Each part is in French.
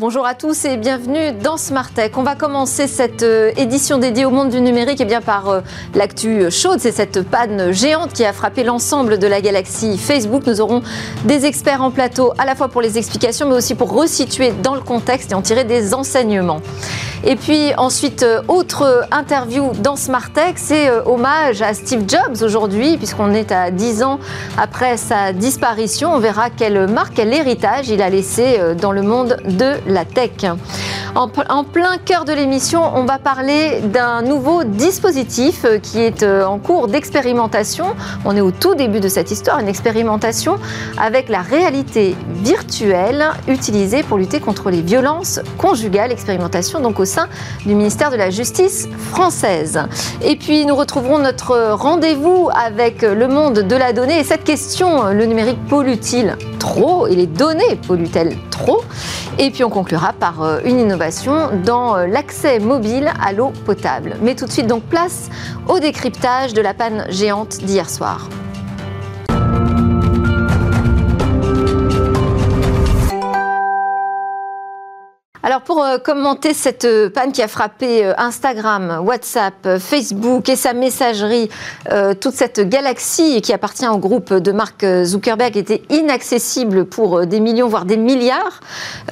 Bonjour à tous et bienvenue dans Smart Tech. On va commencer cette euh, édition dédiée au monde du numérique et eh bien par euh, l'actu chaude, c'est cette panne géante qui a frappé l'ensemble de la galaxie Facebook. Nous aurons des experts en plateau à la fois pour les explications mais aussi pour resituer dans le contexte et en tirer des enseignements. Et puis ensuite, euh, autre interview dans Smart Tech, c'est hommage à Steve Jobs aujourd'hui puisqu'on est à 10 ans après sa disparition. On verra quelle marque, quel héritage il a laissé dans le monde de la tech. En, plein cœur de l'émission, on va parler d'un nouveau dispositif euh, qui est euh, en cours d'expérimentation. On est au tout début de cette histoire, une expérimentation avec la réalité virtuelle utilisée pour lutter contre les violences conjugales. Expérimentation donc au sein du ministère de la Justice française. Et puis nous retrouverons notre rendez-vous avec le monde de la donnée et cette question, le numérique pollue-t-il trop? Et les données polluent-elles trop? Et puis on conclura par euh, une innovation dans euh, l'accès mobile à l'eau potable. Mais tout de suite donc place au décryptage de la panne géante d'hier soir. Alors pour euh, commenter cette euh, panne qui a frappé euh, Instagram, WhatsApp, Facebook et sa messagerie, toute cette galaxie qui appartient au groupe de Mark Zuckerberg était inaccessible pour des millions, voire des milliards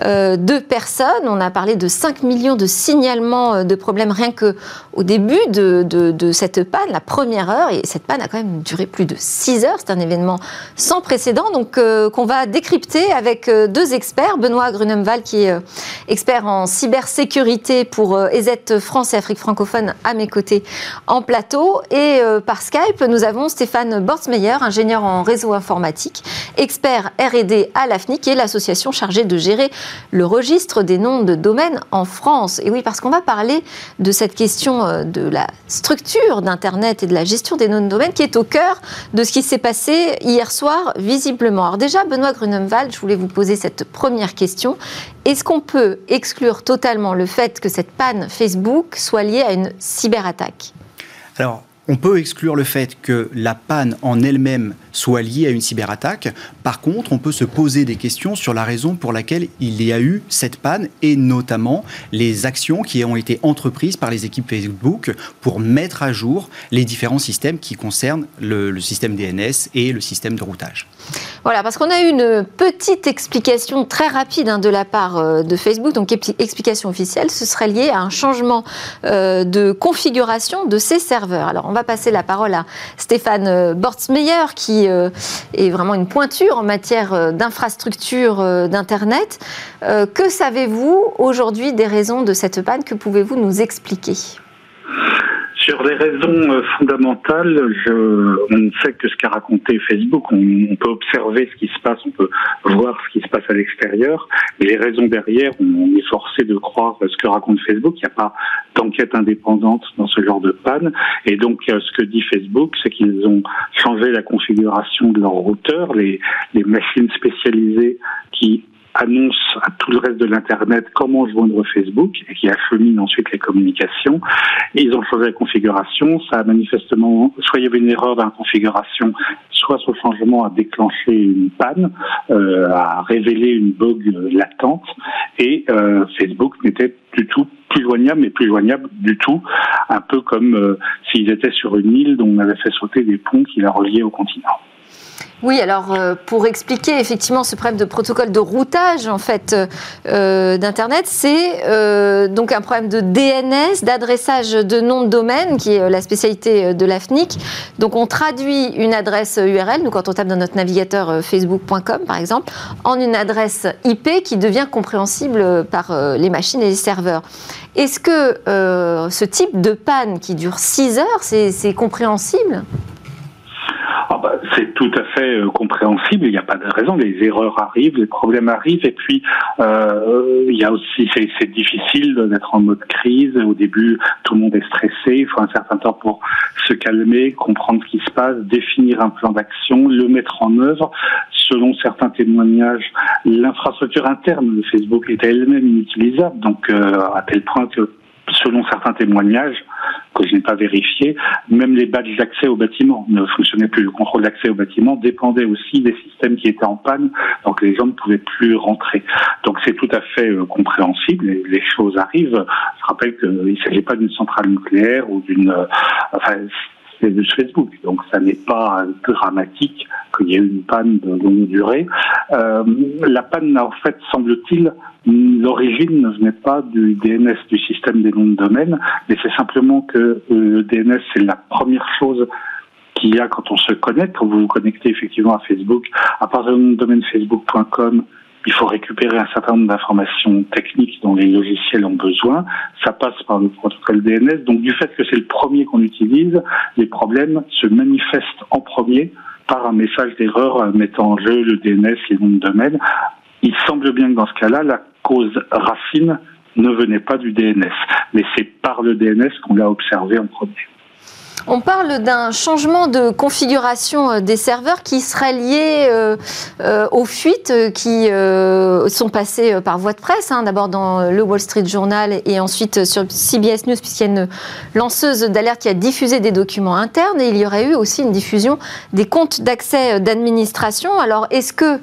de personnes. On a parlé de 5 millions de signalements de problèmes rien que au début de, de cette panne, la première heure. Et cette panne a quand même duré plus de 6 heures. C'est un événement sans précédent, donc qu'on va décrypter avec deux experts. Benoît Grunemval qui est expert en cybersécurité pour EZ euh, France et Afrique francophone à mes côtés en plateau. Et euh, par Skype, nous avons Stéphane Bortsmeyer, ingénieur en réseau informatique, expert R&D à l'AFNIC, est l'association chargée de gérer le registre des noms de domaines en France. Et oui, parce qu'on va parler de cette question euh, de la structure d'Internet et de la gestion des noms de domaines qui est au cœur de ce qui s'est passé hier soir, visiblement. Alors déjà, Benoît Grunemwald, je voulais vous poser cette première question. Est-ce qu'on peut exclure totalement le fait que cette panne Facebook soit liée à une cyberattaque on peut exclure le fait que la panne en elle-même soit liée à une cyberattaque. Par contre, on peut se poser des questions sur la raison pour laquelle il y a eu cette panne et notamment les actions qui ont été entreprises par les équipes Facebook pour mettre à jour les différents systèmes qui concernent le, système DNS et le système de routage. Voilà, parce qu'on a eu une petite explication très rapide hein, de la part euh, de Facebook, donc explication officielle, ce serait lié à un changement euh, de configuration de ces serveurs. Alors, passer la parole à Stéphane euh, Bortsmeyer, qui est vraiment une pointure en matière d'infrastructure d'Internet. que savez-vous aujourd'hui des raisons de cette panne? Que pouvez-vous nous expliquer? Sur les raisons euh, fondamentales, je, on ne sait que ce qu'a raconté Facebook. On, peut observer ce qui se passe, on peut voir ce qui se passe à l'extérieur. Mais les raisons derrière, on, est forcé de croire ce que raconte Facebook. Il n'y a pas d'enquête indépendante dans ce genre de panne. Et donc, euh, ce que dit Facebook, c'est qu'ils ont changé la configuration de leur routeur. Les, les machines spécialisées qui annonce à tout le reste de l'Internet comment joindre Facebook et qui achemine ensuite les communications. Ils ont changé la configuration. Ça a manifestement, soit il y avait une erreur dans la configuration, soit ce changement a déclenché une panne, euh, a révélé une bug latente et euh, Facebook n'était du tout plus joignable, mais plus joignable du tout, un peu comme euh, s'ils étaient sur une île dont on avait fait sauter des ponts qui la reliaient au continent. Oui, alors euh, pour expliquer effectivement ce problème de protocole de routage en fait euh, d'internet, c'est euh, donc un problème de DNS, d'adressage de nom de domaine, qui est la spécialité de l'AFNIC. Donc on traduit une adresse URL, nous quand on tape dans notre navigateur facebook.com par exemple, en une adresse IP qui devient compréhensible par les machines et les serveurs. Est-ce que ce type de panne qui dure 6 heures, c'est compréhensible? Ah bah, c'est tout à fait euh, compréhensible. Il n'y a pas de raison. Les erreurs arrivent, les problèmes arrivent, et puis euh, il y a aussi c'est difficile d'être en mode crise. Au début, tout le monde est stressé. Il faut un certain temps pour se calmer, comprendre ce qui se passe, définir un plan d'action, le mettre en œuvre. Selon certains témoignages, l'infrastructure interne de Facebook est elle-même inutilisable, donc euh, à tel point que selon certains témoignages que je n'ai pas vérifiés, même les badges d'accès au bâtiment ne fonctionnaient plus. Le contrôle d'accès au bâtiment dépendait aussi des systèmes qui étaient en panne, donc les gens ne pouvaient plus rentrer. Donc c'est tout à fait euh, compréhensible, et les choses arrivent. Je rappelle qu'il ne s'agit pas d'une centrale nucléaire ou d'une... Euh, enfin, c'est de Facebook, donc ça n'est pas dramatique qu'il y ait une panne de longue durée. Euh, la panne, en fait, semble-t-il, l'origine ne venait pas du DNS, du système des noms de domaine, mais c'est simplement que euh, le DNS, c'est la première chose qu'il y a quand on se connecte, quand vous vous connectez effectivement à Facebook. À partir du domaine facebook.com, il faut récupérer un certain nombre d'informations techniques dont les logiciels ont besoin. Ça passe par le protocole DNS. Donc du fait que c'est le premier qu'on utilise, les problèmes se manifestent en premier par un message d'erreur mettant en jeu le DNS, les noms de domaine. Il semble bien que dans ce cas-là, la cause racine ne venait pas du DNS, mais c'est par le DNS qu'on l'a observé en premier. On parle d'un changement de configuration euh, des serveurs qui serait lié euh, euh, aux fuites qui sont passées par voie de presse, hein, d'abord dans le Wall Street Journal et ensuite sur CBS News, puisqu'il y a une lanceuse d'alerte qui a diffusé des documents internes et il y aurait eu aussi une diffusion des comptes d'accès d'administration. Alors, est-ce que,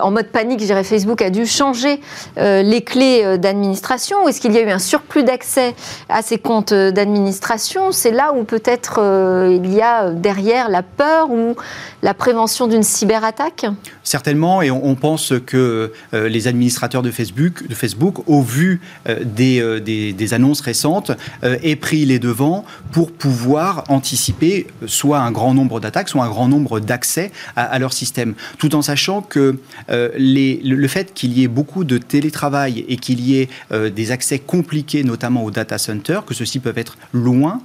en mode panique, je dirais, Facebook a dû changer les clés d'administration ou est-ce qu'il y a eu un surplus d'accès à ces comptes d'administration? C'est là où peut-être euh, il y a derrière la peur ou la prévention d'une cyberattaque? Certainement, et on, pense que euh, les administrateurs de Facebook, de Facebook au vu euh, des, des, annonces récentes, aient pris les devants pour pouvoir anticiper soit un grand nombre d'attaques, soit un grand nombre d'accès à, leur système, tout en sachant que les, le, fait qu'il y ait beaucoup de télétravail et qu'il y ait des accès compliqués, notamment aux data centers, que ceux-ci peuvent être loin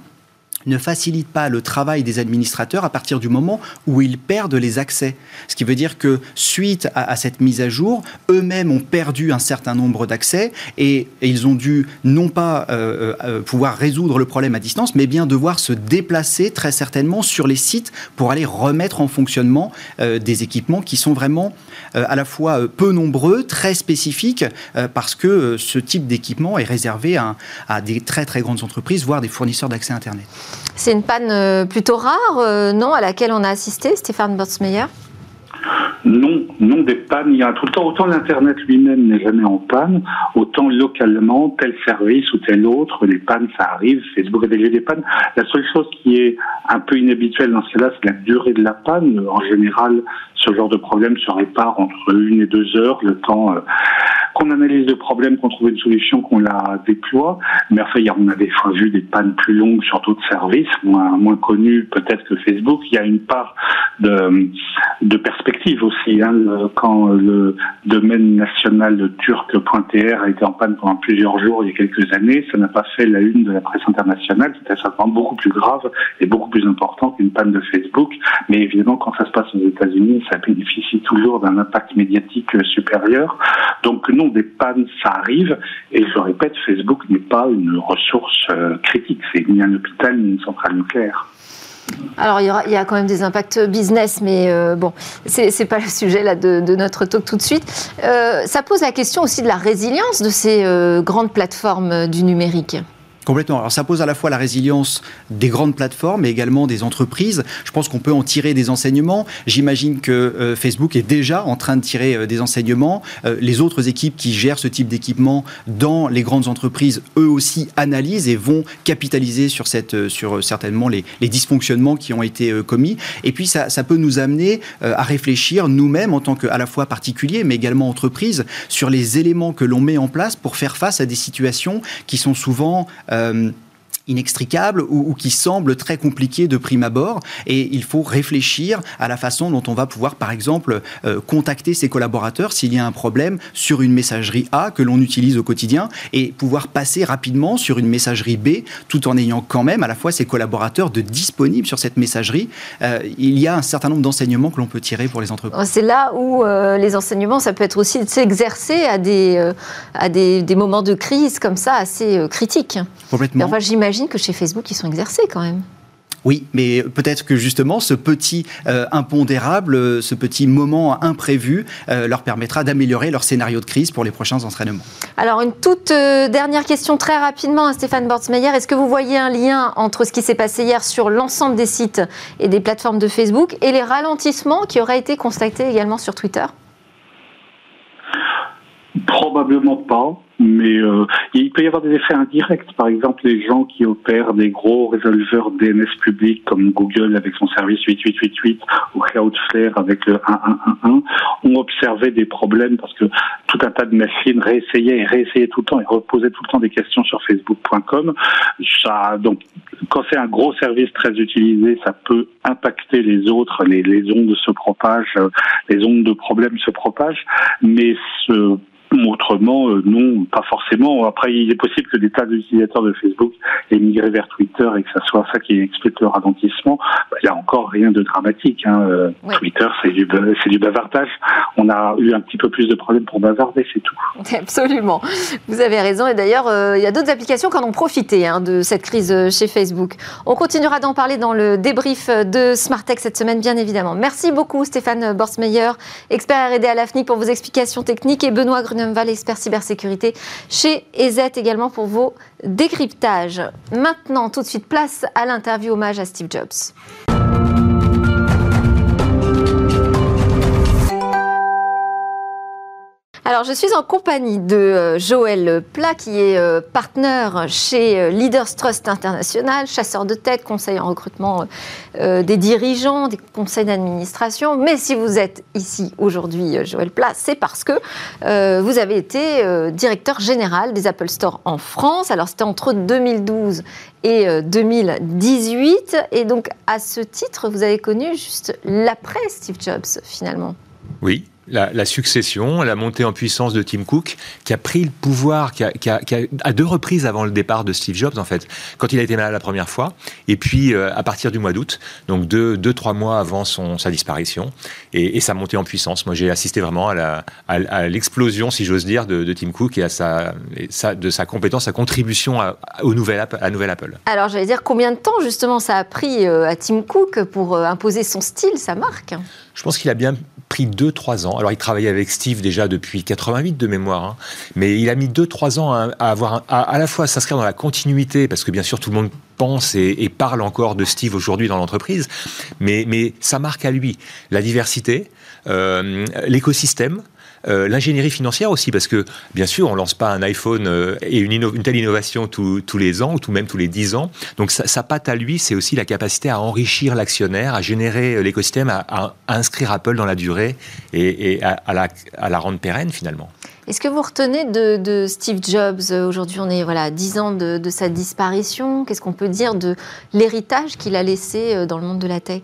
ne facilite pas le travail des administrateurs à partir du moment où ils perdent les accès. Ce qui veut dire que suite à, cette mise à jour, eux-mêmes ont perdu un certain nombre d'accès et, ils ont dû non pas euh, euh, pouvoir résoudre le problème à distance, mais bien devoir se déplacer très certainement sur les sites pour aller remettre en fonctionnement euh, des équipements qui sont vraiment à la fois peu nombreux, très spécifiques, parce que ce type d'équipement est réservé à, à des très très grandes entreprises, voire des fournisseurs d'accès Internet. C'est une panne euh, plutôt rare, euh, non, à laquelle on a assisté, Stéphane Botsmeyer non, non des pannes, il y a tout le temps. Autant l'Internet lui-même n'est jamais en panne, autant localement, tel service ou tel autre, les pannes, ça arrive. Facebook a déjà des pannes. La seule chose qui est un peu inhabituelle dans ce cas-là, c'est la durée de la panne. En général, ce genre de problème se répare entre une et deux heures, le temps euh, qu'on analyse le problème, qu'on trouve une solution, qu'on la déploie. Mais enfin, on a des vu des pannes plus longues sur d'autres services, moins, moins connus peut-être que Facebook. Il y a une part de, de perspective aussi. Hein. Quand le domaine national turc.tr a été en panne pendant plusieurs jours il y a quelques années, ça n'a pas fait la une de la presse internationale. C'était certainement beaucoup plus grave et beaucoup plus important qu'une panne de Facebook. Mais évidemment, quand ça se passe aux États-Unis, ça bénéficie toujours d'un impact médiatique supérieur. Donc non, des pannes, ça arrive. Et je répète, Facebook n'est pas une ressource euh, critique. C'est ni un hôpital ni une centrale nucléaire. Alors, il y, aura, il y, a quand même des impacts business, mais euh, bon, c'est n'est pas le sujet là, de, notre talk tout de suite. Euh, ça pose la question aussi de la résilience de ces grandes plateformes du numérique. Complètement. Alors ça pose à la fois la résilience des grandes plateformes, mais également des entreprises. Je pense qu'on peut en tirer des enseignements. J'imagine que euh, Facebook est déjà en train de tirer euh, des enseignements. Euh, les autres équipes qui gèrent ce type d'équipement dans les grandes entreprises, eux aussi analysent et vont capitaliser sur, cette, sur certainement les, dysfonctionnements qui ont été commis. Et puis ça, ça peut nous amener à réfléchir nous-mêmes en tant qu'à la fois particuliers, mais également entreprises, sur les éléments que l'on met en place pour faire face à des situations qui sont souvent euh, inextricable ou, qui semble très compliqué de prime abord. Et il faut réfléchir à la façon dont on va pouvoir, par exemple, euh, contacter ses collaborateurs s'il y a un problème sur une messagerie A que l'on utilise au quotidien et pouvoir passer rapidement sur une messagerie B tout en ayant quand même à la fois ses collaborateurs de disponibles sur cette messagerie. Euh, il y a un certain nombre d'enseignements que l'on peut tirer pour les entreprises. C'est là où euh, les enseignements, ça peut être aussi de s'exercer à, des, à des, des, moments de crise comme ça assez critiques. Complètement. enfin, j'imagine que chez Facebook, ils sont exercés quand même. Oui, mais peut-être que justement ce petit euh, impondérable, euh, ce petit moment imprévu euh, leur permettra d'améliorer leur scénario de crise pour les prochains entraînements. Alors une toute dernière question très rapidement à Stéphane Bortsmeyer. Est-ce que vous voyez un lien entre ce qui s'est passé hier sur l'ensemble des sites et des plateformes de Facebook et les ralentissements qui auraient été constatés également sur Twitter? Probablement pas mais euh, il peut y avoir des effets indirects. Par exemple, les gens qui opèrent des gros résolveurs DNS publics comme Google avec son service 8888 ou Cloudflare avec le 1111 ont observé des problèmes parce que tout un tas de machines réessayaient et réessayaient tout le temps et reposaient tout le temps des questions sur Facebook.com. Ça, donc, quand c'est un gros service très utilisé, ça peut impacter les autres, les, les ondes se propagent, les ondes de problèmes se propagent, mais ce Autrement, euh, non, pas forcément. Après, il est possible que des tas d'utilisateurs de Facebook aient migré vers Twitter et que ça soit ça qui explique le ralentissement. Bah, il n'y a encore rien de dramatique. Hein. Euh, Twitter, c'est du, c'est du bavardage. On a eu un petit peu plus de problèmes pour bavarder, c'est tout. Absolument. Vous avez raison. Et d'ailleurs, euh, il y a d'autres applications qui en ont profité hein, de cette crise chez Facebook. On continuera d'en parler dans le débrief de Smartech cette semaine, bien évidemment. Merci beaucoup, Stéphane Borsmeyer, expert R&D à l'AFNIC pour vos explications techniques et Benoît Grunet Val, expert cybersécurité chez EZ également pour vos décryptages. Maintenant, tout de suite, place à l'interview hommage à Steve Jobs. Alors, je suis en compagnie de euh, Joël Plat, qui est euh, partenaire chez euh, Leaders Trust International, chasseur de tête, conseiller en recrutement des dirigeants, des conseils d'administration. Mais si vous êtes ici aujourd'hui, Joël Plat, c'est parce que vous avez été directeur général des Apple Store en France. Alors, c'était entre 2012 et 2018. Et donc, à ce titre, vous avez connu juste l'après Steve Jobs, finalement. Oui, la, succession, la montée en puissance de Tim Cook, qui a pris le pouvoir, qui a, à deux reprises avant le départ de Steve Jobs, en fait, quand il a été malade la première fois, et puis euh, à partir du mois d'août, donc deux, deux, trois mois avant son, sa disparition, et, sa montée en puissance. Moi, j'ai assisté vraiment à l'explosion, si j'ose dire, de, Tim Cook et à sa, de sa compétence, sa contribution à, au nouvel, à Nouvelle Apple. Alors, j'allais dire, combien de temps, justement, ça a pris euh, à Tim Cook pour euh, imposer son style, sa marque? Je pense qu'il a bien pris 2-3 ans. Alors, il travaillait avec Steve déjà depuis 88 de mémoire, hein. mais il a mis 2-3 ans à, avoir à, la fois s'inscrire dans la continuité, parce que bien sûr tout le monde pense et, parle encore de Steve aujourd'hui dans l'entreprise, mais, mais ça marque à lui la diversité, euh, l'écosystème, euh, l'ingénierie financière aussi, parce que bien sûr, on lance pas un iPhone euh, et une, une, telle innovation tous les ans, ou tout même tous les 10 ans. Donc sa, patte à lui, c'est aussi la capacité à enrichir l'actionnaire, à générer euh, l'écosystème, à, inscrire Apple dans la durée et, à, la, à la rendre pérenne finalement. Est-ce que vous retenez de, Steve Jobs Aujourd'hui, on est voilà, 10 ans de, de sa disparition. Qu'est-ce qu'on peut dire de l'héritage qu'il a laissé dans le monde de la tech?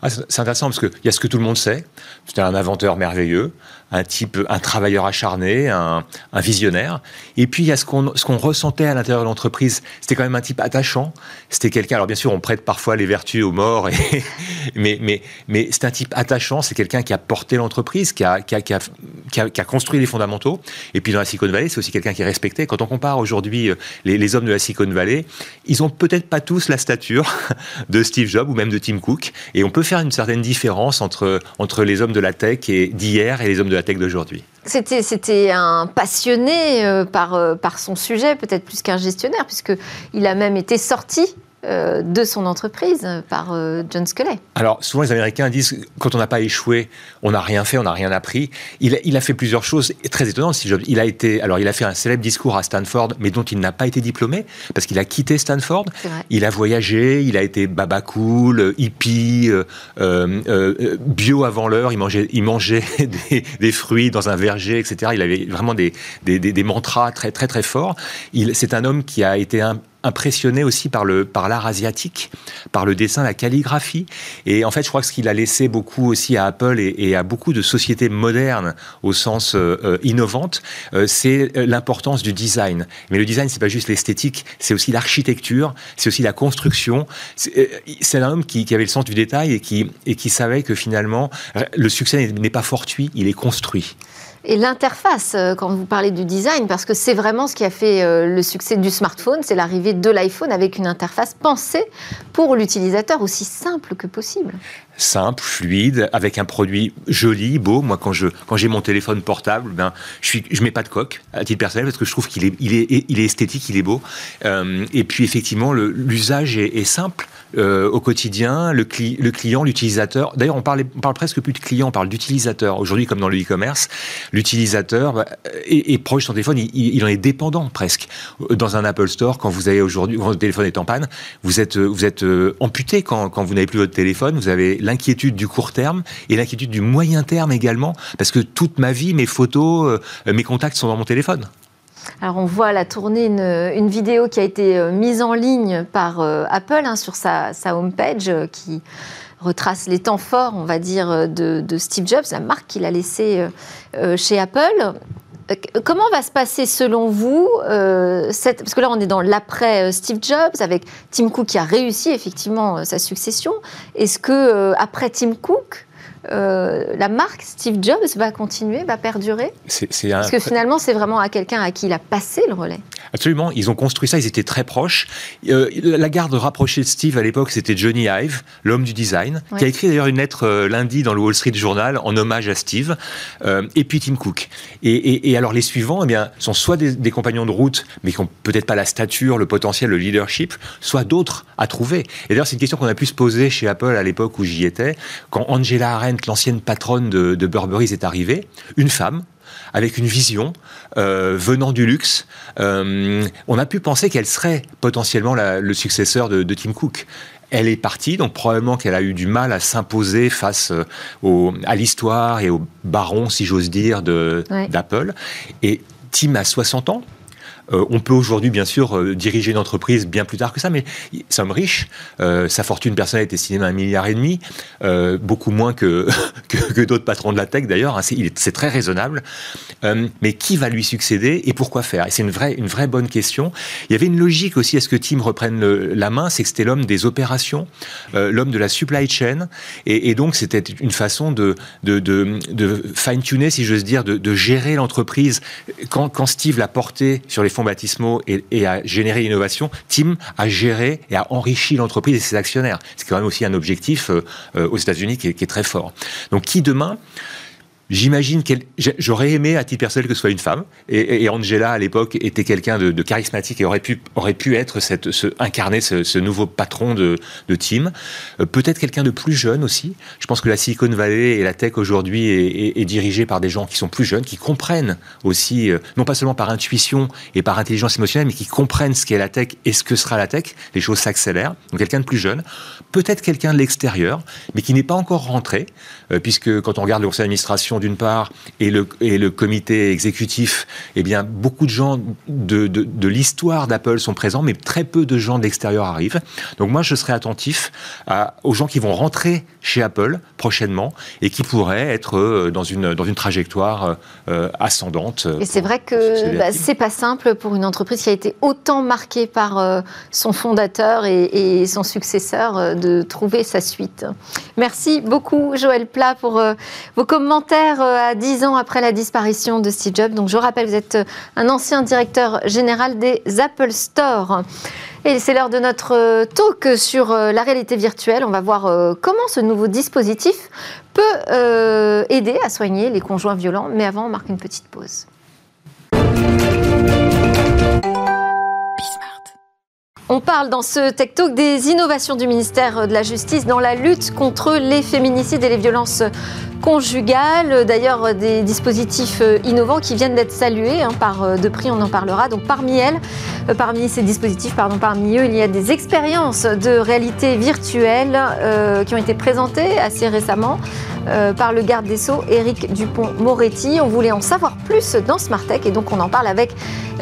Ah, c'est intéressant parce qu'il y a ce que tout le monde sait. C'était un inventeur merveilleux, un type, un travailleur acharné, un, visionnaire. Et puis il y a ce qu'on ce qu'on ressentait à l'intérieur de l'entreprise. C'était quand même un type attachant. C'était quelqu'un. Alors bien sûr, on prête parfois les vertus aux morts, mais mais c'est un type attachant. C'est quelqu'un qui a porté l'entreprise, qui a qui a, qui a construit les fondamentaux. Et puis dans la Silicon Valley, c'est aussi quelqu'un qui est respecté. Quand on compare aujourd'hui euh, les, les, hommes de la Silicon Valley, ils ont peut-être pas tous la stature de Steve Jobs ou même de Tim Cook. Et on peut faire une certaine différence entre entre les hommes de la tech d'hier et les hommes de c'était un passionné euh, par, euh, par son sujet, peut-être plus qu'un gestionnaire, puisqu'il a même été sorti euh, de son entreprise par euh, John Sculley. Alors, souvent, les Américains disent quand on n'a pas échoué, on n'a rien fait, on n'a rien appris. Il, il, a fait plusieurs choses très étonnantes, Steve Jobs. Il a, été, alors, il a fait un célèbre discours à Stanford, mais dont il n'a pas été diplômé, parce qu'il a quitté Stanford. Il a voyagé, il a été baba cool, hippie, euh, bio avant l'heure, il mangeait, il mangeait des, fruits dans un verger, etc. Il avait vraiment des, des, des, mantras très, très, très forts. C'est un homme qui a été un, impressionné aussi par le par l'art asiatique, par le dessin, la calligraphie. Et en fait, je crois que ce qu'il a laissé beaucoup aussi à Apple et, à beaucoup de sociétés modernes au sens euh, euh, innovante, euh, c'est l'importance du design. Mais le design, c'est pas juste l'esthétique, c'est aussi l'architecture, c'est aussi la construction. C'est un homme qui, qui, avait le sens du détail et qui et qui savait que finalement le succès n'est pas fortuit, il est construit et l'interface, euh, quand vous parlez du design, parce que c'est vraiment ce qui a fait euh, le succès du smartphone, c'est l'arrivée de l'iPhone avec une interface pensée pour l'utilisateur aussi simple que possible simple, fluide, avec un produit joli, beau. Moi, quand je quand j'ai mon téléphone portable, ben je suis je mets pas de coque à titre personnel parce que je trouve qu'il est il est il est esthétique, il est beau. Euh, et puis effectivement, l'usage est, simple. Au quotidien, le, le client, l'utilisateur. D'ailleurs, on parle, on parle presque plus de client, on parle d'utilisateur. Aujourd'hui, comme dans le e-commerce, l'utilisateur bah, est, proche de son téléphone, il, en est dépendant presque. Dans un Apple Store, quand vous avez aujourd'hui, votre téléphone est en panne, vous êtes, vous êtes euh, amputé quand, quand vous n'avez plus votre téléphone. Vous avez l'inquiétude du court terme et l'inquiétude du moyen terme également, parce que toute ma vie, mes photos, euh, mes contacts sont dans mon téléphone. Alors on voit la tournée une, vidéo qui a été euh, mise en ligne par euh, Apple hein, sur sa, sa homepage qui retrace les temps forts, on va dire, de, Steve Jobs, la marque qu'il a laissée chez Apple. Comment va se passer selon vous, parce que là on est dans l'après Steve Jobs avec Tim Cook qui a réussi effectivement sa succession. Est-ce que après Tim Cook, euh, la marque Steve Jobs va continuer, va perdurer Parce que finalement, c'est vraiment à quelqu'un à qui il a passé le relais. Absolument, ils ont construit ça, ils étaient très proches. Euh, la garde rapprochée de Steve à l'époque, c'était Johnny Ive, l'homme du design, qui a écrit d'ailleurs une lettre euh, lundi dans le Wall Street Journal en hommage à Steve, et puis Tim Cook. Et, alors les suivants, eh bien, sont soit des, compagnons de route, mais qui n'ont peut-être pas la stature, le potentiel, le leadership, soit d'autres à trouver. Et d'ailleurs, c'est une question qu'on a pu se poser chez Apple à l'époque où j'y étais, quand Angela Arendt l'ancienne patronne de, de Burberry, est arrivée, une femme, avec une vision euh, venant du luxe. Euh, on a pu penser qu'elle serait potentiellement le successeur de, Tim Cook. Elle est partie, donc probablement qu'elle a eu du mal à s'imposer face euh, à l'histoire et au baron, si j'ose dire, d'Apple. Et Tim a 60 ans, euh, on peut aujourd'hui, bien sûr, euh, diriger une entreprise bien plus tard que ça, mais sommes riches. Euh, sa fortune personnelle est estimée à un milliard et demi, beaucoup moins que, que, d'autres patrons de la tech d'ailleurs. Hein. c'est très raisonnable. mais qui va lui succéder et pourquoi faire? Et c'est une vraie, une vraie bonne question. Il y avait une logique aussi à ce que Tim reprenne la main, c'est que c'était l'homme des opérations, l'homme de la supply chain, et, donc c'était une façon de, de, de, fine-tuner, si j'ose dire, de, gérer l'entreprise. Quand, quand Steve l'a porté sur les baptismaux et, à générer l'innovation, Tim a géré et a enrichi l'entreprise et ses actionnaires. C'est quand même aussi un objectif euh, euh, aux États-Unis qui, est très fort. Donc qui demain J'imagine qu'elle, j'aurais aimé à titre personnel que ce soit une femme. Et, Angela à l'époque était quelqu'un de, charismatique et aurait pu aurait pu être cette, ce, incarner ce, nouveau patron de, de team. Euh, peut-être quelqu'un de plus jeune aussi. Je pense que la Silicon Valley et la tech aujourd'hui est, dirigée par des gens qui sont plus jeunes, qui comprennent aussi, euh, non pas seulement par intuition et par intelligence émotionnelle, mais qui comprennent ce qu'est la tech et ce que sera la tech. Les choses s'accélèrent. Donc quelqu'un de plus jeune, peut-être quelqu'un de l'extérieur, mais qui n'est pas encore rentré, euh, puisque quand on regarde le conseil d'administration d'une part et le, et le comité exécutif, eh bien, beaucoup de gens de, de, l'histoire d'Apple sont présents, mais très peu de gens de l'extérieur arrivent. Donc moi, je serai attentif à, aux gens qui vont rentrer chez Apple prochainement et qui pourraient être euh, dans une, dans une trajectoire euh, ascendante. Et c'est vrai que bah, c'est pas simple pour une entreprise qui a été autant marquée par euh, son fondateur et, et, son successeur de trouver sa suite. Merci beaucoup, Joël Plat, pour vos commentaires euh, à 10 ans après la disparition de Steve Jobs. Donc je rappelle, vous êtes euh, un ancien directeur général des Apple Store. Et c'est l'heure de notre euh, talk sur la réalité virtuelle. On va voir comment ce nouveau dispositif peut aider à soigner les conjoints violents. Mais avant, on marque une petite pause. On parle dans ce Tech Talk des innovations du ministère de la Justice dans la lutte contre les féminicides et les violences conjugales. D'ailleurs, des dispositifs innovants qui viennent d'être salués hein, par euh, de prix, on en parlera. Donc parmi elles, euh, parmi ces dispositifs, pardon, parmi eux, il y a des expériences de réalité virtuelle euh, qui ont été présentées assez récemment par le garde des Sceaux, Éric Dupont-Moretti. On voulait en savoir plus dans Smartech et donc on en parle avec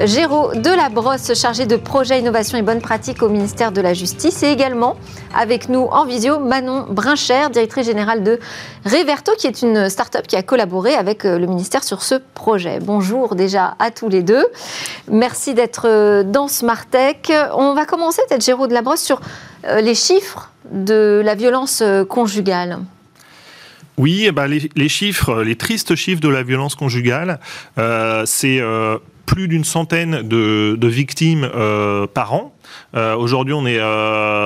Géraud Delabrosse, chargé de projet innovation et bonne pratique au ministère de la Justice et également avec nous en visio Manon Brincher, directrice générale de Reverto, qui est une start-up qui a collaboré avec le ministère sur ce projet. Bonjour déjà à tous les deux. Merci d'être dans Smartech. On va commencer peut-être, Géraud Delabrosse, sur euh, les chiffres de la violence euh, conjugale. Oui, eh ben, les, chiffres, les tristes chiffres de la violence conjugale, euh, c'est plus d'une centaine de, victimes par an. Aujourd'hui, on est,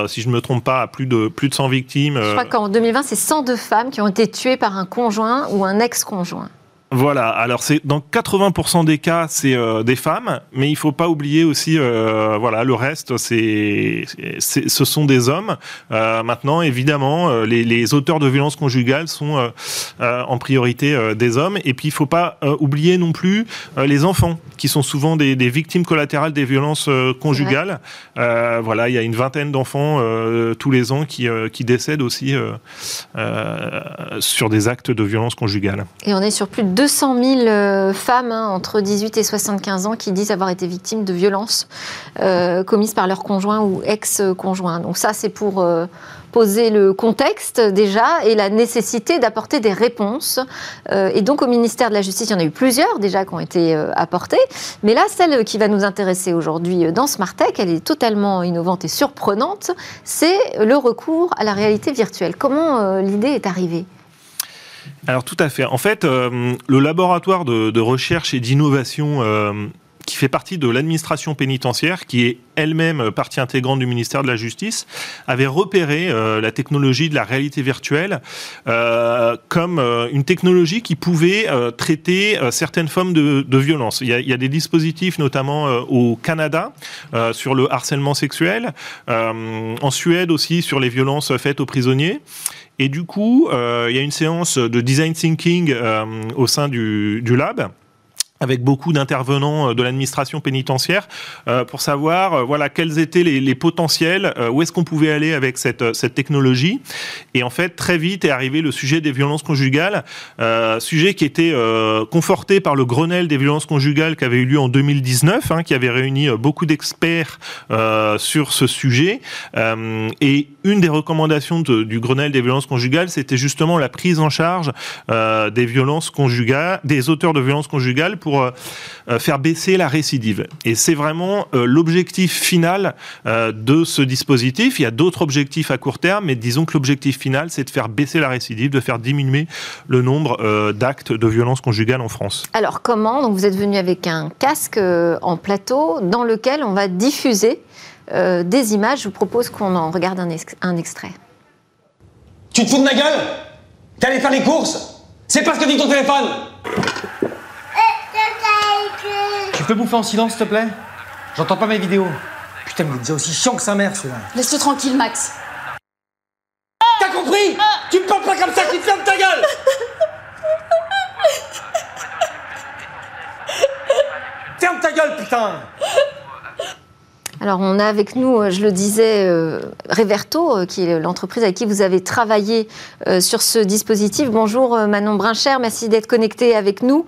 si je ne me trompe pas, à plus de, plus de 100 victimes. Je crois qu'en 2020, c'est 102 femmes qui ont été tuées par un conjoint ou un ex-conjoint. Voilà, alors c'est dans 80% des cas c'est euh, des femmes, mais il faut pas oublier aussi euh, voilà le reste c'est ce sont des hommes. Euh, maintenant évidemment les, les, auteurs de violences conjugales sont en priorité des hommes et puis il faut pas oublier non plus les enfants qui sont souvent des, des victimes collatérales des violences conjugales. voilà, il y a une vingtaine d'enfants tous les ans qui, qui décèdent aussi sur des actes de violence conjugale. Et on est sur plus de 200 000 euh, femmes hein, entre 18 et 75 ans qui disent avoir été victimes de violences euh, commises par leur conjoint ou ex-conjoint. Donc ça, c'est pour euh, poser le contexte déjà et la nécessité d'apporter des réponses. et donc au ministère de la Justice, il y en a eu plusieurs déjà qui ont été apportées. Mais là, celle qui va nous intéresser aujourd'hui dans Smartech, elle est totalement innovante et surprenante, c'est le recours à la réalité virtuelle. Comment l'idée est arrivée? Alors tout à fait. En fait, euh, le laboratoire de, recherche et d'innovation euh, qui fait partie de l'administration pénitentiaire, qui est elle-même partie intégrante du ministère de la Justice, avait repéré euh, la technologie de la réalité virtuelle comme une technologie qui pouvait traiter certaines formes de, de violence. Il y, a, il y, a, des dispositifs, notamment au Canada, sur le harcèlement sexuel, en Suède aussi sur les violences faites aux prisonniers. Et du coup, euh, il y a une séance de design thinking euh, au sein du, du lab avec beaucoup d'intervenants euh, de l'administration pénitentiaire euh, pour savoir euh, voilà quels étaient les, potentiels, où est-ce qu'on pouvait aller avec cette, cette technologie. Et en fait, très vite est arrivé le sujet des violences conjugales, sujet qui était conforté par le Grenelle des violences conjugales qui avait eu lieu en 2019, hein, qui avait réuni beaucoup d'experts sur ce sujet. et une des recommandations du Grenelle des violences conjugales, c'était justement la prise en charge des violences conjugales, des auteurs de violences conjugales pour pour euh, faire baisser la récidive. Et c'est vraiment euh, l'objectif final euh, de ce dispositif. Il y a d'autres objectifs à court terme, mais disons que l'objectif final, c'est de faire baisser la récidive, de faire diminuer le nombre d'actes de violence conjugale en France. Alors comment? Donc vous êtes venu avec un casque en plateau dans lequel on va diffuser des images. Je vous propose qu'on en regarde un, un extrait. Tu te fous de ma gueule? T'es allé faire les courses? C'est pas ce que dit ton téléphone? Peux bouffer en silence, s'il te plaît? J'entends pas mes vidéos. Putain, mais il est déjà aussi chiant que sa mère, celui-là. Laisse-le tranquille, Max. T'as compris? Tu me parles pas comme ça, tu te fermes ta gueule Ferme ta gueule, putain alors, on a avec nous, euh, je le disais, euh, Reverto, euh, qui est l'entreprise avec qui vous avez travaillé sur ce dispositif. Bonjour Manon Brincher, merci d'être connecté avec nous.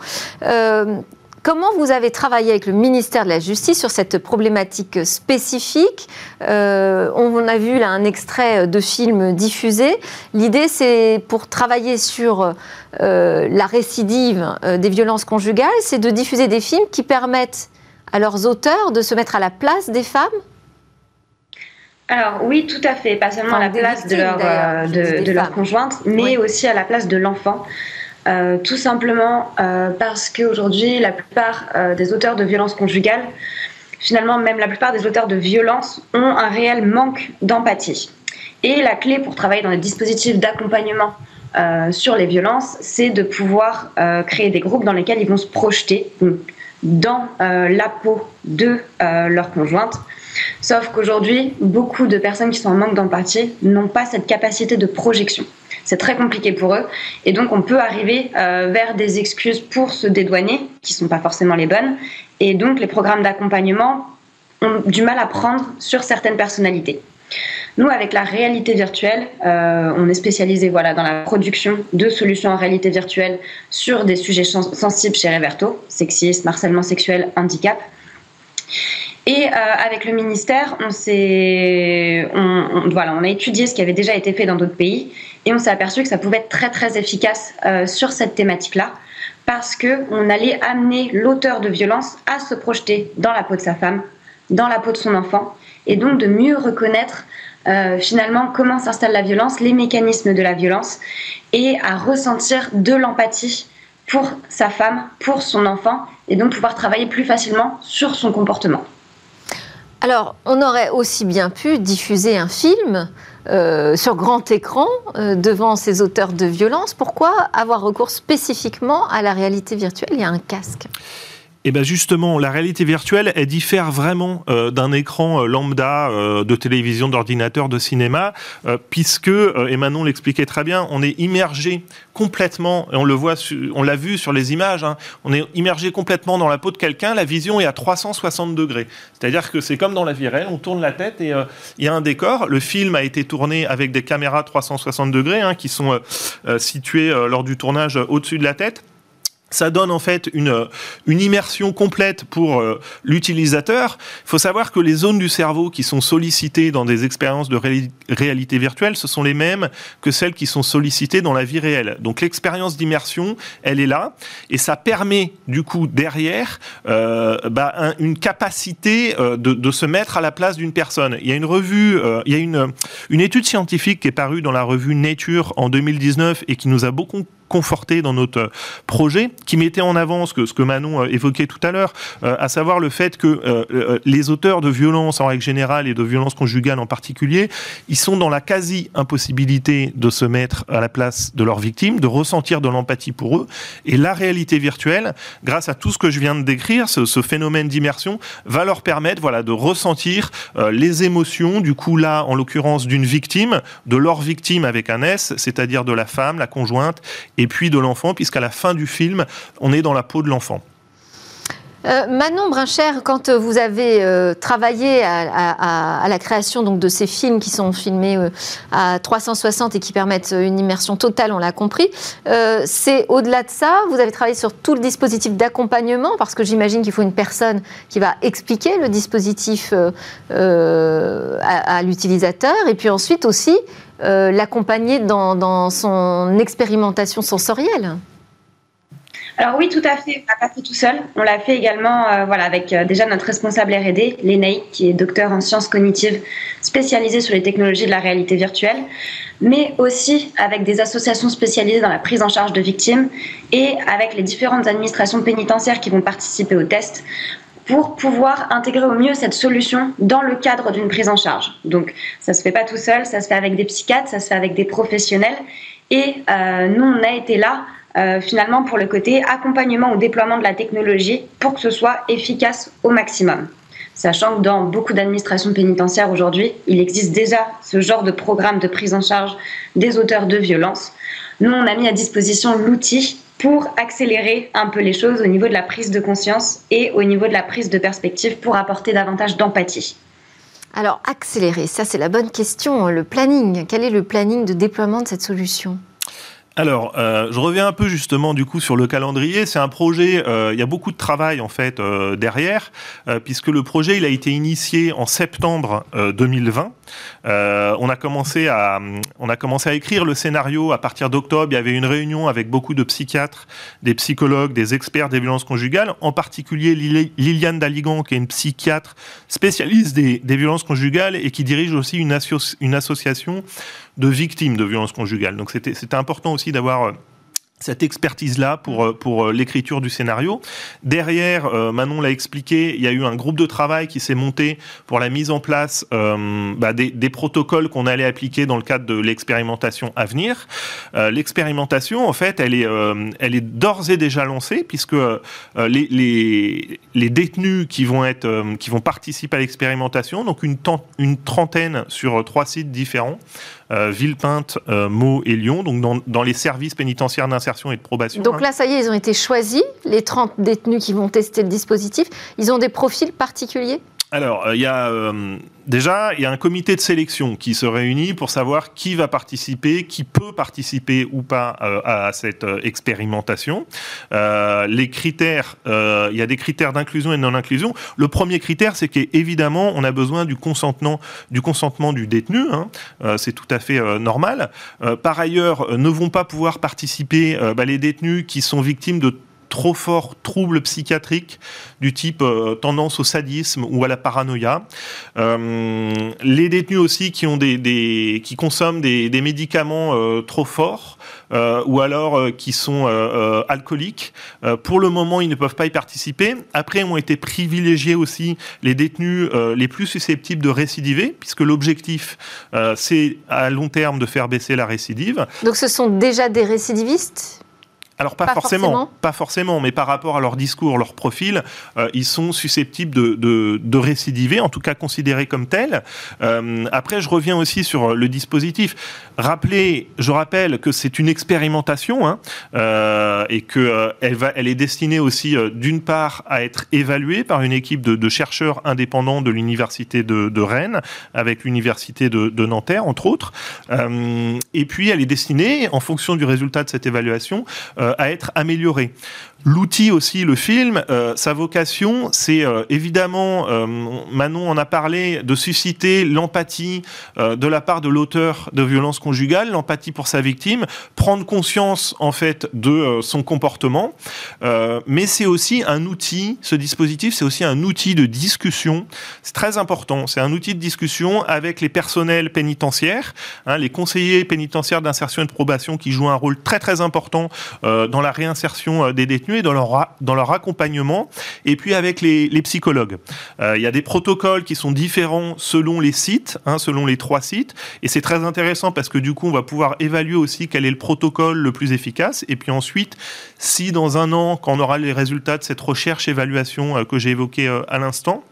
Comment vous avez travaillé avec le ministère de la Justice sur cette problématique spécifique euh, On a vu là un extrait de film diffusé. L'idée, c'est pour travailler sur euh, la récidive euh, des violences conjugales, c'est de diffuser des films qui permettent à leurs auteurs de se mettre à la place des femmes? Alors oui, tout à fait, pas seulement à la place de leur, de, leur conjointe, mais aussi à la place de l'enfant. Euh, tout simplement euh, parce qu'aujourd'hui, la plupart euh, des auteurs de violences conjugales, finalement même la plupart des auteurs de violences, ont un réel manque d'empathie. Et la clé pour travailler dans des dispositifs d'accompagnement sur les violences, c'est de pouvoir créer des groupes dans lesquels ils vont se projeter dans la peau de leur conjointe. Sauf qu'aujourd'hui, beaucoup de personnes qui sont en manque d'empathie n'ont pas cette capacité de projection c'est très compliqué pour eux. Et donc, on peut arriver euh, vers des excuses pour se dédouaner, qui ne sont pas forcément les bonnes. Et donc, les programmes d'accompagnement ont du mal à prendre sur certaines personnalités. Nous, avec la réalité virtuelle, euh, on est spécialisé voilà, dans la production de solutions en réalité virtuelle sur des sujets sensibles chez Reverto, sexisme, harcèlement sexuel, handicap. Et euh, avec le ministère, on, s'est, on, voilà, on a étudié ce qui avait déjà été fait dans d'autres pays et on s'est aperçu que ça pouvait être très très efficace euh, sur cette thématique-là parce qu'on allait amener l'auteur de violence à se projeter dans la peau de sa femme, dans la peau de son enfant et donc de mieux reconnaître euh, finalement comment s'installe la violence, les mécanismes de la violence et à ressentir de l'empathie pour sa femme, pour son enfant et donc pouvoir travailler plus facilement sur son comportement. Alors, on aurait aussi bien pu diffuser un film euh, sur grand écran euh, devant ces auteurs de violence. Pourquoi avoir recours spécifiquement à la réalité virtuelle et à un casque? Et eh bien justement, la réalité virtuelle, elle diffère vraiment euh, d'un écran euh, lambda euh, de télévision, d'ordinateur, de cinéma, puisque, et Manon l'expliquait très bien, on est immergé complètement, et on le voit, on l'a vu sur les images, hein, on est immergé complètement dans la peau de quelqu'un, la vision est à 360 degrés. C'est-à-dire que c'est comme dans la vie réelle, on tourne la tête et il y a un décor. Le film a été tourné avec des caméras 360 degrés hein, qui sont situées lors du tournage au-dessus de la tête ça donne en fait une, une immersion complète pour euh, l'utilisateur. Il faut savoir que les zones du cerveau qui sont sollicitées dans des expériences de réalité virtuelle, ce sont les mêmes que celles qui sont sollicitées dans la vie réelle. Donc l'expérience d'immersion, elle est là, et ça permet du coup derrière euh, bah, une capacité euh, de, de, se mettre à la place d'une personne. Il y a une revue, il y a une, une étude scientifique qui est parue dans la revue Nature en 2019 et qui nous a beaucoup conforté dans notre projet, qui mettait en avant ce que, ce que Manon euh, évoquait tout à l'heure, euh, à savoir le fait que euh, les auteurs de violences en règle générale et de violences conjugales en particulier, ils sont dans la quasi-impossibilité de se mettre à la place de leurs victimes, de ressentir de l'empathie pour eux. Et la réalité virtuelle, grâce à tout ce que je viens de décrire, ce, ce phénomène d'immersion, va leur permettre voilà, de ressentir les émotions, du coup là, en l'occurrence, d'une victime, de leur victime avec un S, c'est-à-dire de la femme, la conjointe, et puis de l'enfant, puisqu'à la fin du film, on est dans la peau de l'enfant. Euh, Manon Brincher, quand vous avez euh, travaillé à, la création donc, de ces films qui sont filmés euh, à 360 et qui permettent une immersion totale, on l'a compris, c'est au-delà de ça, vous avez travaillé sur tout le dispositif d'accompagnement, parce que j'imagine qu'il faut une personne qui va expliquer le dispositif à, l'utilisateur, et puis ensuite aussi l'accompagner dans son expérimentation sensorielle. Alors oui, tout à fait. On l'a pas fait tout seul. On l'a fait également, euh, avec euh, déjà notre responsable R&D, Lénaï, qui est docteur en sciences cognitives, spécialisé sur les technologies de la réalité virtuelle, mais aussi avec des associations spécialisées dans la prise en charge de victimes et avec les différentes administrations pénitentiaires qui vont participer au test pour pouvoir intégrer au mieux cette solution dans le cadre d'une prise en charge. Donc, ça se fait pas tout seul, ça se fait avec des psychiatres, ça se fait avec des professionnels. Et euh, nous, on a été là euh, finalement pour le côté accompagnement au déploiement de la technologie pour que ce soit efficace au maximum. Sachant que dans beaucoup d'administrations pénitentiaires aujourd'hui, il existe déjà ce genre de programme de prise en charge des auteurs de violences. Nous, on a mis à disposition l'outil pour accélérer un peu les choses au niveau de la prise de conscience et au niveau de la prise de perspective pour apporter davantage d'empathie. Alors, accélérer, ça c'est la bonne question. Le planning, quel est le planning de déploiement de cette solution? Alors, euh, je reviens un peu justement du coup sur le calendrier. C'est un projet, euh, il y a beaucoup de travail en fait euh, derrière, puisque le projet il a été initié en septembre 2020. on a commencé à on a commencé à écrire le scénario à partir d'octobre. Il y avait une réunion avec beaucoup de psychiatres, des psychologues, des experts des violences conjugales, en particulier Liliane Daligan, qui est une psychiatre spécialiste des, des violences conjugales et qui dirige aussi une, une association de victimes de violences conjugales. Donc c'était important aussi d'avoir euh, cette expertise-là pour, euh, pour euh, l'écriture du scénario. Derrière, Manon l'a expliqué, il y a eu un groupe de travail qui s'est monté pour la mise en place bah, des, protocoles qu'on allait appliquer dans le cadre de l'expérimentation à venir. L'expérimentation, en fait, elle est, est d'ores et déjà lancée puisque les, les, détenus qui vont, être, qui vont participer à l'expérimentation, donc une trentaine sur trois sites différents, Villepinte, Meaux et Lyon, donc dans, dans les services pénitentiaires d'insertion et de probation. Donc hein. là, ça y est, ils ont été choisis, les 30 détenus qui vont tester le dispositif. Ils ont des profils particuliers? Alors, euh, il y a euh, déjà il y a un comité de sélection qui se réunit pour savoir qui va participer, qui peut participer ou pas euh, à cette expérimentation. les critères, il y a des critères d'inclusion et de non-inclusion. Le premier critère, c'est qu'évidemment, on a besoin du consentement du consentement du détenu. Hein. c'est tout à fait normal. par ailleurs, ne vont pas pouvoir participer bah, les détenus qui sont victimes de trop forts troubles psychiatriques du type euh, tendance au sadisme ou à la paranoïa. Euh, les détenus aussi qui, ont des, qui consomment des, médicaments euh, trop forts ou alors qui sont alcooliques. pour le moment, ils ne peuvent pas y participer. Après, ont été privilégiés aussi les détenus les plus susceptibles de récidiver, puisque l'objectif, c'est à long terme de faire baisser la récidive. Donc ce sont déjà des récidivistes? Alors pas, forcément, pas forcément, mais par rapport à leur discours, leur profil, euh, ils sont susceptibles de, de, récidiver, en tout cas considérés comme tels. Euh, après, je reviens aussi sur le dispositif. Rappelez, je rappelle que c'est une expérimentation hein, euh, et que elle va, elle est destinée aussi d'une part à être évaluée par une équipe de, chercheurs indépendants de l'université de, Rennes, avec l'université de, Nanterre entre autres. et puis, elle est destinée, en fonction du résultat de cette évaluation à être amélioré. L'outil aussi, le film, euh, sa vocation, c'est euh, évidemment, euh, Manon en a parlé, de susciter l'empathie de la part de l'auteur de violences conjugales, l'empathie pour sa victime, prendre conscience en fait de son comportement. mais c'est aussi un outil, ce dispositif, c'est aussi un outil de discussion. C'est très important. C'est un outil de discussion avec les personnels pénitentiaires, hein, les conseillers pénitentiaires d'insertion et de probation qui jouent un rôle très très important dans la réinsertion des détenus dans leur, dans leur accompagnement, et puis avec les, psychologues. Euh, il y a des protocoles qui sont différents selon les sites, hein, selon les trois sites, et c'est très intéressant parce que du coup, on va pouvoir évaluer aussi quel est le protocole le plus efficace, et puis ensuite, si dans un an, quand on aura les résultats de cette recherche-évaluation euh, que j'ai évoquée euh, à l'instant,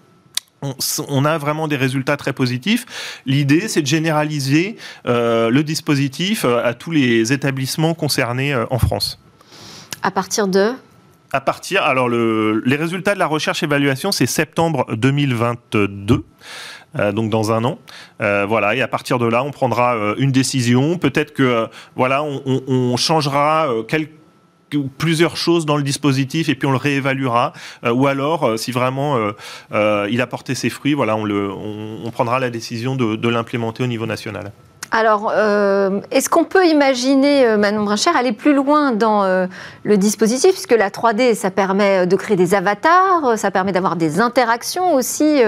on, a vraiment des résultats très positifs. L'idée, c'est de généraliser le dispositif à tous les établissements concernés en France. À partir de à partir, alors les résultats de la recherche-évaluation, c'est septembre 2022. Euh, donc dans un an. Euh, voilà, et à partir de là, on prendra euh, une décision. Peut-être que voilà, on, changera plusieurs choses dans le dispositif et puis on le réévaluera. ou alors, si vraiment il a porté ses fruits, voilà, on, le, on, prendra la décision de l'implémenter au niveau national. Alors, euh, est-ce qu'on peut imaginer, euh, Manon Brincher, aller plus loin dans euh, le dispositif, puisque la 3D, ça permet de créer des avatars, ça permet d'avoir des interactions aussi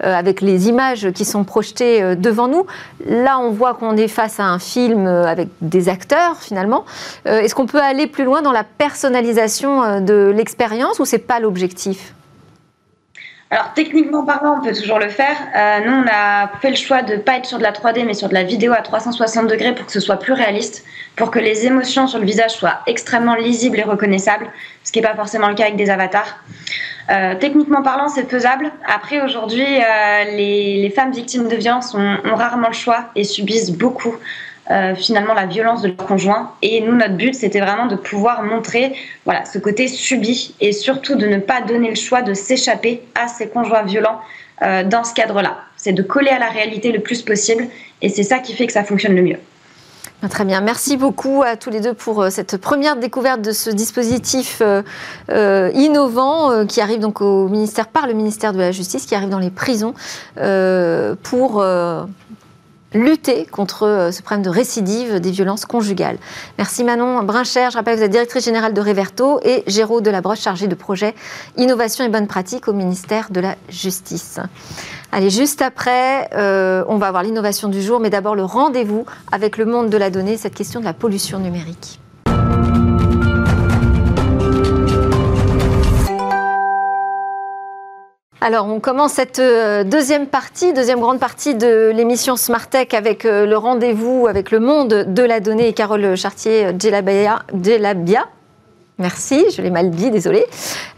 avec les images qui sont projetées devant nous. Là, on voit qu'on est face à un film avec des acteurs, finalement. est-ce qu'on peut aller plus loin dans la personnalisation de l'expérience ou c'est pas l'objectif? Alors techniquement parlant, on peut toujours le faire. Euh, nous, on a fait le choix de pas être sur de la 3D, mais sur de la vidéo à 360 degrés pour que ce soit plus réaliste, pour que les émotions sur le visage soient extrêmement lisibles et reconnaissables, ce qui n'est pas forcément le cas avec des avatars. Euh, techniquement parlant, c'est faisable. Après, aujourd'hui, euh, les, femmes victimes de violences ont, rarement le choix et subissent beaucoup euh, finalement la violence de leur conjoint. Et nous, notre but, c'était vraiment de pouvoir montrer voilà, ce côté subi et surtout de ne pas donner le choix de s'échapper à ces conjoints violents euh, dans ce cadre-là. C'est de coller à la réalité le plus possible et c'est ça qui fait que ça fonctionne le mieux. Ah, très bien, merci beaucoup à tous les deux pour euh, cette première découverte de ce dispositif innovant qui arrive donc au ministère par le ministère de la Justice, qui arrive dans les prisons pour lutter contre euh, ce problème de récidive des violences conjugales. Merci Manon Brincher, je rappelle que vous êtes directrice générale de Reverto et Géraud Delabroche, chargé de projet Innovation et Bonne Pratique au ministère de la Justice. Allez, juste après, euh, on va avoir l'innovation du jour, mais d'abord le rendez-vous avec le monde de la donnée, cette question de la pollution numérique. Alors, on commence cette euh, deuxième partie, deuxième grande partie de l'émission Smart Tech avec euh, le rendez-vous avec le monde de la donnée et Carole Chartier-Djelabia. Merci, je l'ai mal dit, désolé.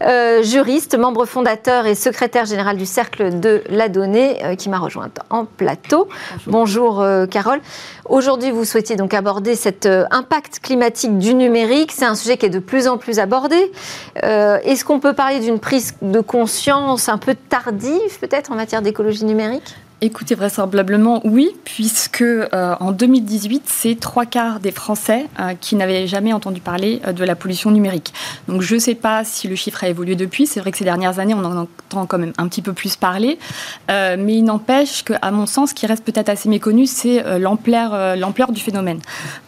Euh, juriste, membre fondateur et secrétaire général du Cercle de la Donnée, euh, qui m'a rejointe en plateau. Bonjour, euh, Carole. Aujourd'hui, vous souhaitiez donc aborder cet impact climatique du numérique. C'est un sujet qui est de plus en plus abordé. Est-ce qu'on peut parler d'une prise de conscience un peu tardive, peut-être, en matière d'écologie numérique? Écoutez, vraisemblablement oui, puisque euh, en 2018, c'est trois quarts des Français euh, qui n'avaient jamais entendu parler euh, de la pollution numérique. Donc je ne sais pas si le chiffre a évolué depuis. C'est vrai que ces dernières années, on en entend quand même un petit peu plus parler. mais il n'empêche qu'à mon sens, ce qui reste peut-être assez méconnu, c'est l'ampleur, du phénomène.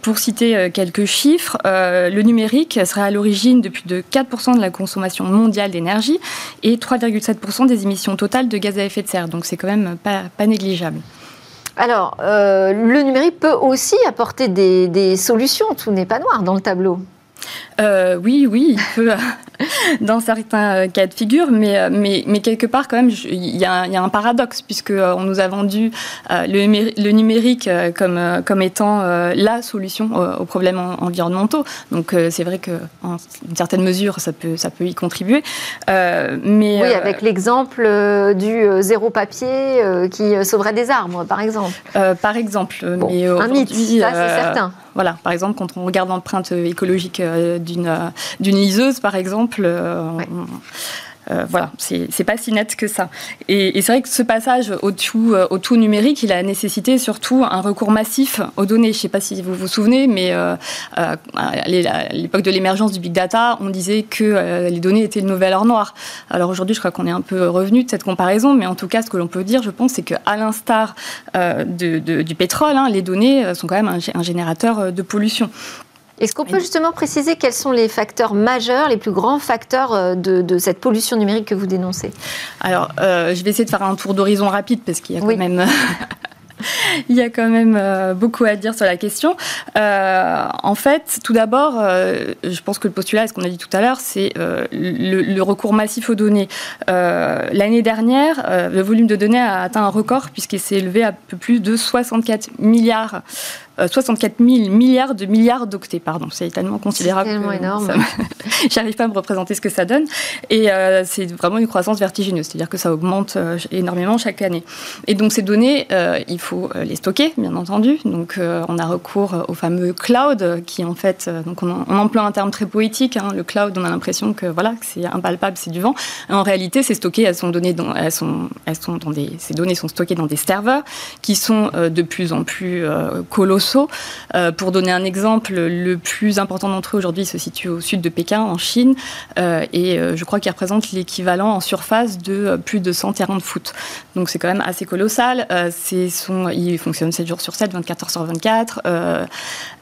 Pour citer quelques chiffres, le numérique serait à l'origine de plus de 4% de la consommation mondiale d'énergie et 3,7% des émissions totales de gaz à effet de serre. Donc c'est quand même pas pas négligeable. Alors, euh, le numérique peut aussi apporter des solutions. Tout n'est pas noir dans le tableau. Euh, oui, oui, il peut, dans certains euh, cas de figure, mais, euh, mais, mais quelque part, quand même, il y, a un paradoxe, puisqu'on nous a vendu le, numérique comme, comme étant la solution aux, problèmes environnementaux. Donc, c'est vrai qu'en une certaine mesure, ça peut, ça peut y contribuer. mais, oui, avec l'exemple du zéro papier qui sauverait des arbres, par exemple. par exemple. mais un mythe, ça c'est certain. Voilà, par exemple, quand on regarde l'empreinte écologique d'une d'une liseuse, par exemple, euh, euh, voilà, c'est pas si net que ça. Et, c'est vrai que ce passage au tout, euh, au tout numérique, il a nécessité surtout un recours massif aux données. Je ne sais pas si vous vous souvenez, mais euh, à l'époque de l'émergence du big data, on disait que les données étaient le nouvel or noir. Alors aujourd'hui, je crois qu'on est un peu revenu de cette comparaison, mais en tout cas, ce que l'on peut dire, je pense, c'est qu'à l'instar du pétrole, hein, les données sont quand même un générateur de pollution. Est-ce qu'on peut justement préciser quels sont les facteurs majeurs, les plus grands facteurs euh, de, cette pollution numérique que vous dénoncez? Alors, euh, je vais essayer de faire un tour d'horizon rapide parce qu'il y a quand même Il y a quand même euh, beaucoup à dire sur la question. Euh, en fait, tout d'abord, euh, je pense que le postulat, ce qu'on a dit tout à l'heure, c'est le, recours massif aux données. L'année dernière, le volume de données a atteint un record puisqu'il s'est élevé à peu plus de 64 milliards 64 000 milliards de milliards d'octets, pardon. C'est tellement considérable. C'est tellement énorme. J'arrive pas à me représenter ce que ça donne. Et c'est vraiment une croissance vertigineuse, c'est-à-dire que ça augmente énormément chaque année. Et donc ces données, il faut euh, les stocker, bien entendu. Donc, euh, on a recours au fameux cloud, qui en fait, euh, donc on, emploie un terme très poétique. Hein. le cloud, on a l'impression que voilà, que c'est impalpable, c'est du vent. En réalité, c'est stocké, elles sont données dans, elles sont, elles sont dans des, ces données sont stockées dans des serveurs qui sont de plus en plus colossaux. Pour donner un exemple, le plus important d'entre eux aujourd'hui se situe au sud de Pékin, en Chine, et je crois qu'il représente l'équivalent en surface de plus de 100 terrains de foot. Donc c'est quand même assez colossal. ils fonctionnent 7 jours sur 7, 24 heures sur 24. Euh,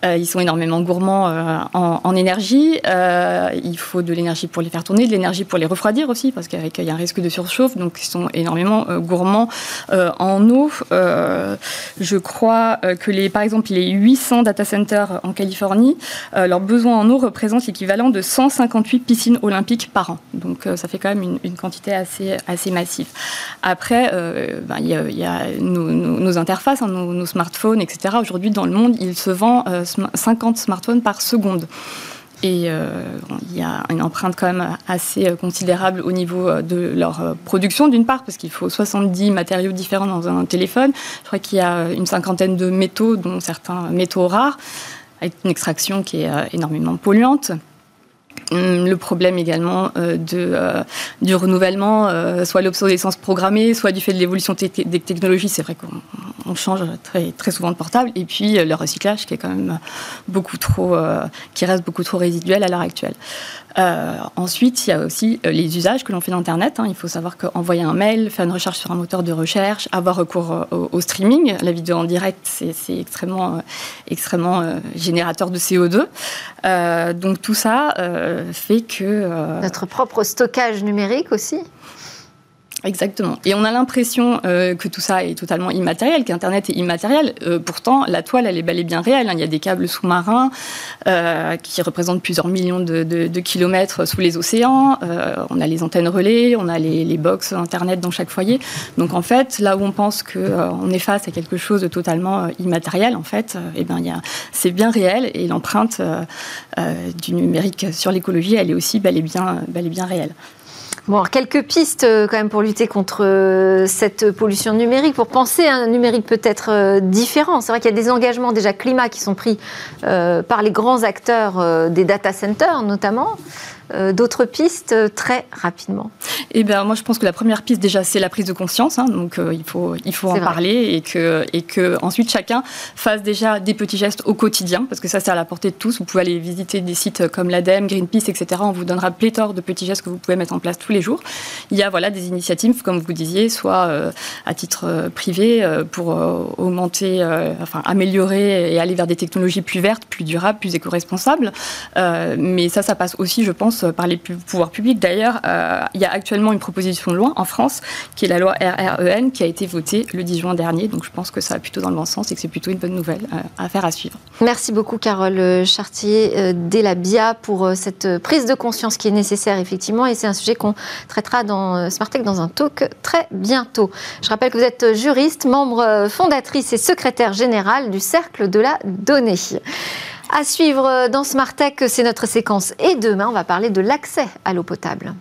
euh, ils sont énormément gourmands euh, en, énergie. il faut de l'énergie pour les faire tourner, de l'énergie pour les refroidir aussi, parce qu'il y a un risque de surchauffe. Donc, ils sont énormément gourmands en eau. je crois que, les, par exemple, les 800 data centers en Californie, leurs besoins en eau représentent l'équivalent de 158 piscines olympiques par an. Donc, ça fait quand même une, quantité assez, assez massive. Après, ben, il y, a, nos, nos, interfaces, hein, nos, smartphones, etc. Aujourd'hui, dans le monde, il se vend 50 euh, smartphones par seconde. Et euh, il y a une empreinte quand même assez euh, considérable au niveau de leur production, d'une part, parce qu'il faut 70 matériaux différents dans un téléphone. Je crois qu'il y a une cinquantaine de métaux, dont certains métaux rares, avec une extraction qui est énormément polluante. Hum, le problème également euh, de, euh, du renouvellement, euh, soit l'obsolescence programmée, soit du fait de l'évolution des technologies. C'est vrai qu'on change très, souvent de portable. Et puis le recyclage qui est quand même beaucoup trop, qui reste beaucoup trop résiduel à l'heure actuelle. Euh, ensuite, il y a aussi euh, les usages que l'on fait d'Internet. Hein. Il faut savoir qu'envoyer un mail, faire une recherche sur un moteur de recherche, avoir recours euh, au, streaming, la vidéo en direct, c'est extrêmement, extrêmement générateur de CO2. donc tout ça fait que... Notre propre stockage numérique aussi Exactement. Et on a l'impression euh, que tout ça est totalement immatériel, qu'Internet est immatériel. Euh, pourtant, la toile, elle est bel et bien réelle. Hein. Il y a des câbles sous-marins euh, qui représentent plusieurs millions de, kilomètres sous les océans. on a les antennes relais, on a les, les, box Internet dans chaque foyer. Donc en fait, là où on pense qu'on est face à quelque chose de totalement immatériel, en fait, eh ben, c'est bien réel et l'empreinte du numérique sur l'écologie, elle est aussi bel bel et bien réelle. Bon, quelques pistes euh, quand même pour lutter contre euh, cette pollution numérique, pour penser à un numérique peut-être euh, différent. C'est vrai qu'il y a des engagements déjà climat qui sont pris par les grands acteurs des data centers notamment. Euh, d'autres pistes euh, très rapidement Eh bien, moi, je pense que la première piste, déjà, c'est la prise de conscience. Hein. donc, euh, il faut, il faut en parler et que, et que ensuite chacun fasse déjà des petits gestes au quotidien, parce que ça, c'est à la portée de tous. Vous pouvez aller visiter des sites comme l'ADEME, Greenpeace, etc. On vous donnera pléthore de petits gestes que vous pouvez mettre en place tous les jours. Il y a voilà des initiatives, comme vous disiez, soit à titre privé pour augmenter, enfin améliorer et aller vers des technologies plus vertes, plus durables, plus éco-responsables. mais ça, ça passe aussi, je pense par les pouvoirs publics. D'ailleurs, euh, il y a actuellement une proposition de loi en France, qui est la loi RREN, qui a été votée le 10 juin dernier. Donc je pense que ça va plutôt dans le bon sens et que c'est plutôt une bonne nouvelle euh, à faire à suivre. Merci beaucoup, Carole Chartier, euh, d'Elabia, pour cette prise de conscience qui est nécessaire, effectivement. Et c'est un sujet qu'on traitera dans Smartech dans un talk très bientôt. Je rappelle que vous êtes juriste, membre fondatrice et secrétaire générale du Cercle de la Donnée. À suivre dans Smart Tech, c'est notre séquence. Et demain, on va parler de l'accès à l'eau potable.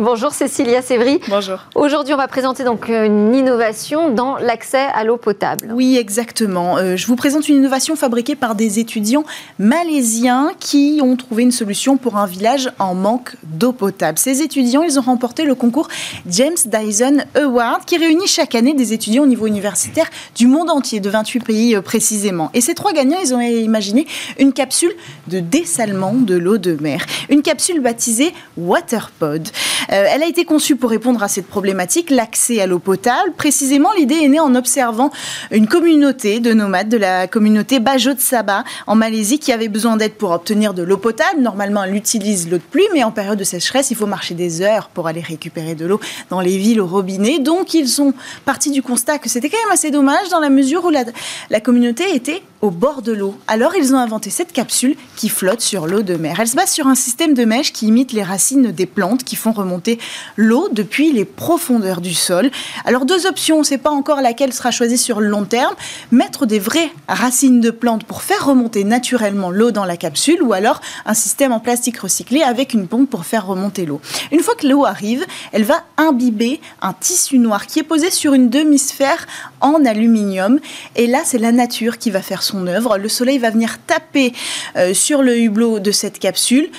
Bonjour Cécilia Sévry. Bonjour. Aujourd'hui, on va présenter donc une innovation dans l'accès à l'eau potable. Oui, exactement. Euh, je vous présente une innovation fabriquée par des étudiants malaisiens qui ont trouvé une solution pour un village en manque d'eau potable. Ces étudiants, ils ont remporté le concours James Dyson Award qui réunit chaque année des étudiants au niveau universitaire du monde entier, de 28 pays euh, précisément. Et ces trois gagnants, ils ont imaginé une capsule de dessalement de l'eau de mer. Une capsule baptisée Waterpod. Euh, elle a été conçue pour répondre à cette problématique, l'accès à l'eau potable. Précisément, l'idée est née en observant une communauté de nomades de la communauté Bajo de Sabah en Malaisie qui avait besoin d'aide pour obtenir de l'eau potable. Normalement, elle utilise l'eau de pluie, mais en période de sécheresse, il faut marcher des heures pour aller récupérer de l'eau dans les villes au robinet. Donc, ils sont partis du constat que c'était quand même assez dommage dans la mesure où la, la communauté était au bord de l'eau. Alors, ils ont inventé cette capsule qui flotte sur l'eau de mer. Elle se base sur un système de mèche qui imite les racines des plantes qui font remonter l'eau depuis les profondeurs du sol. Alors deux options, on ne sait pas encore laquelle sera choisie sur le long terme. Mettre des vraies racines de plantes pour faire remonter naturellement l'eau dans la capsule ou alors un système en plastique recyclé avec une pompe pour faire remonter l'eau. Une fois que l'eau arrive, elle va imbiber un tissu noir qui est posé sur une demi-sphère en aluminium. Et là, c'est la nature qui va faire son œuvre. Le soleil va venir taper euh, sur le hublot de cette capsule,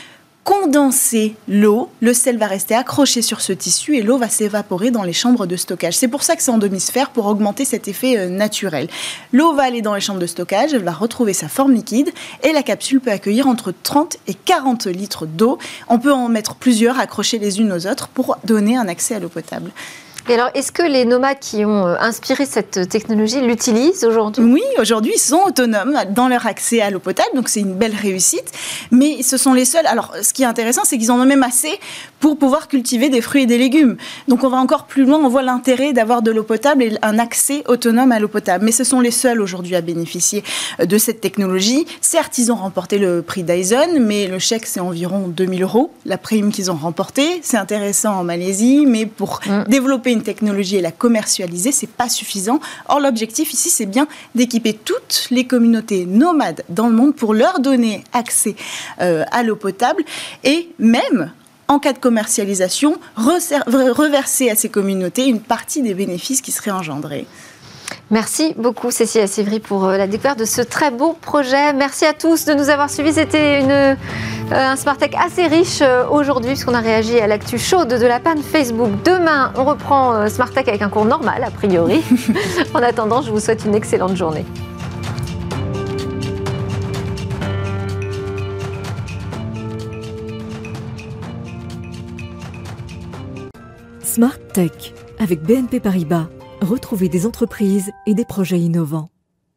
condenser l'eau, le sel va rester accroché sur ce tissu et l'eau va s'évaporer dans les chambres de stockage. C'est pour ça que c'est en demi-sphère, pour augmenter cet effet euh, naturel. L'eau va aller dans les chambres de stockage, elle va retrouver sa forme liquide et la capsule peut accueillir entre 30 et 40 litres d'eau. On peut en mettre plusieurs accrochés les unes aux autres pour donner un accès à l'eau potable. Et alors, est-ce que les nomades qui ont euh, inspiré cette technologie l'utilisent aujourd'hui? Oui, aujourd'hui, ils sont autonomes dans leur accès à l'eau potable, donc c'est une belle réussite. Mais ce sont les seuls. Alors, ce qui est intéressant, c'est qu'ils en ont même assez pour pouvoir cultiver des fruits et des légumes. Donc, on va encore plus loin. On voit l'intérêt d'avoir de l'eau potable et un accès autonome à l'eau potable. Mais ce sont les seuls aujourd'hui à bénéficier euh, de cette technologie. Certes, ils ont remporté le prix Dyson, mais le chèque, c'est environ 2000 euros. La prime qu'ils ont remportée, c'est intéressant en Malaisie, mais pour mmh. développer une technologie et la commercialiser, c'est pas suffisant. Or, l'objectif ici, c'est bien d'équiper toutes les communautés nomades dans le monde pour leur donner accès euh, à l'eau potable et même en cas de commercialisation, reverser à ces communautés une partie des bénéfices qui seraient engendrés. Merci beaucoup Cécile Sévry pour euh, la découverte de ce très beau projet. Merci à tous de nous avoir suivis. C'était une, euh, un Smartech assez riche euh, aujourd'hui puisqu'on a réagi à l'actu chaude de la panne Facebook. Demain, on reprend Smartech avec un cours normal a priori. en attendant, je vous souhaite une excellente journée. Smart Tech avec BNP Paribas. Retrouvez des entreprises et des projets innovants.